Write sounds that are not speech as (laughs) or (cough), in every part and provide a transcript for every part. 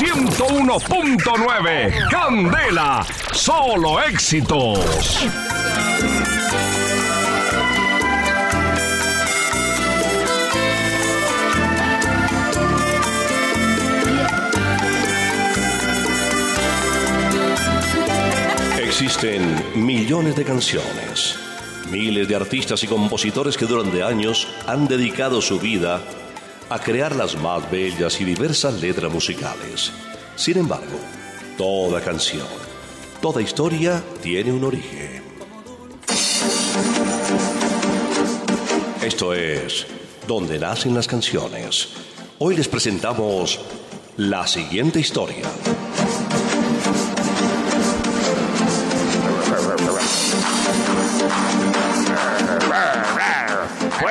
101.9. Candela, solo éxitos. Existen millones de canciones, miles de artistas y compositores que durante años han dedicado su vida a crear las más bellas y diversas letras musicales. Sin embargo, toda canción, toda historia tiene un origen. Esto es Donde nacen las canciones. Hoy les presentamos la siguiente historia.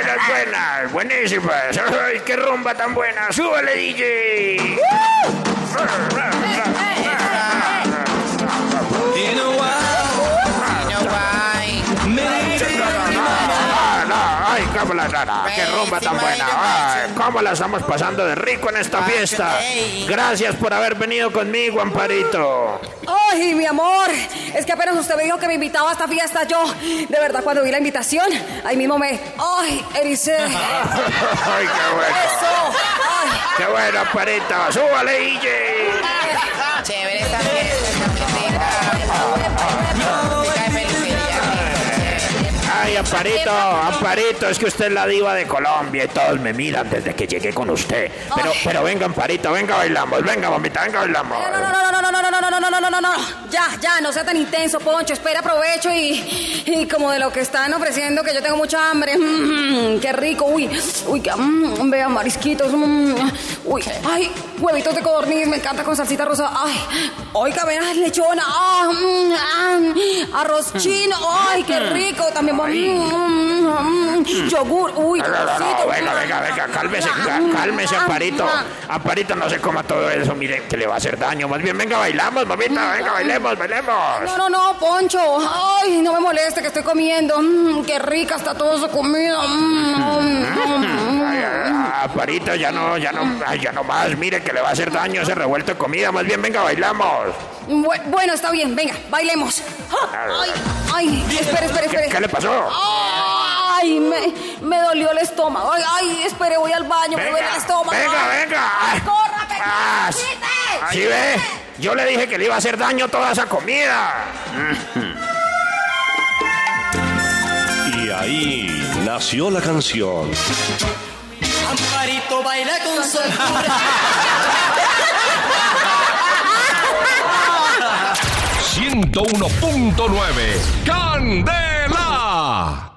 Buenas, buenas, buenísimas. Ay, qué rumba tan buena. Súbele, DJ. Cómo la, qué rumba tan buena. Ay, cómo la estamos pasando de rico en esta fiesta. Gracias por haber venido conmigo, Amparito. Ay, mi amor, es que apenas usted me dijo que me invitaba a esta fiesta, yo, de verdad, cuando vi la invitación, ahí mismo me, ay, ericé. (laughs) Ay, qué bueno. Eso, ay. Qué bueno, Amparito. Súbale, DJ. Chévere esta fiesta, esta. Amparito, Amparito, es que usted es la diva de Colombia y todos me miran desde que llegué con usted. Pero, pero venga, Amparito, venga, bailamos, venga, mamita, venga, bailamos. No, no, no, no, no, no, no, no, no, no, no, no, no, ya, ya, no sea tan intenso, Poncho, espera, aprovecho y, y como de lo que están ofreciendo, que yo tengo mucha hambre, mm, qué rico, uy, uy, que, mm, vean, marisquitos, mm, uy, ay, huevitos de codorniz, me encanta con salsita rosa, ay, oiga, vean, lechona, ah, mm, ah, arroz chino, ay, qué rico, también, mm, mm, mm, yogur, uy, No, no, no, no, dulcito, venga, venga, venga, cálmese, cálmese, Amparito. Amparito no se coma todo eso, mire, que le va a hacer daño. Más bien, venga, bailamos, mamita, venga, bailemos, bailemos. No, no, no, Poncho. Ay, no me moleste que estoy comiendo. Mm, qué rica está toda esa comida. Mm, mm, Ay, ay, Amparito, ya no, ya no, ay, ya no más, mire, que le va a hacer daño ese revuelto de comida. Más bien, venga, bailamos. Bu- Bueno, está bien, venga, bailemos. Ah, Ay, ay, espere, espere, ¿Qué, espere. qué le pasó? Ay, me, me dolió el estómago. Ay, ay, espere, voy al baño, me duele el estómago. venga, Ay, venga. ay, corra, Ah. ¿Sí ve? Yo le dije que le iba a hacer daño toda esa comida. Y ahí nació la canción. Amparito baila con soltura. 101.9. (laughs) Candela.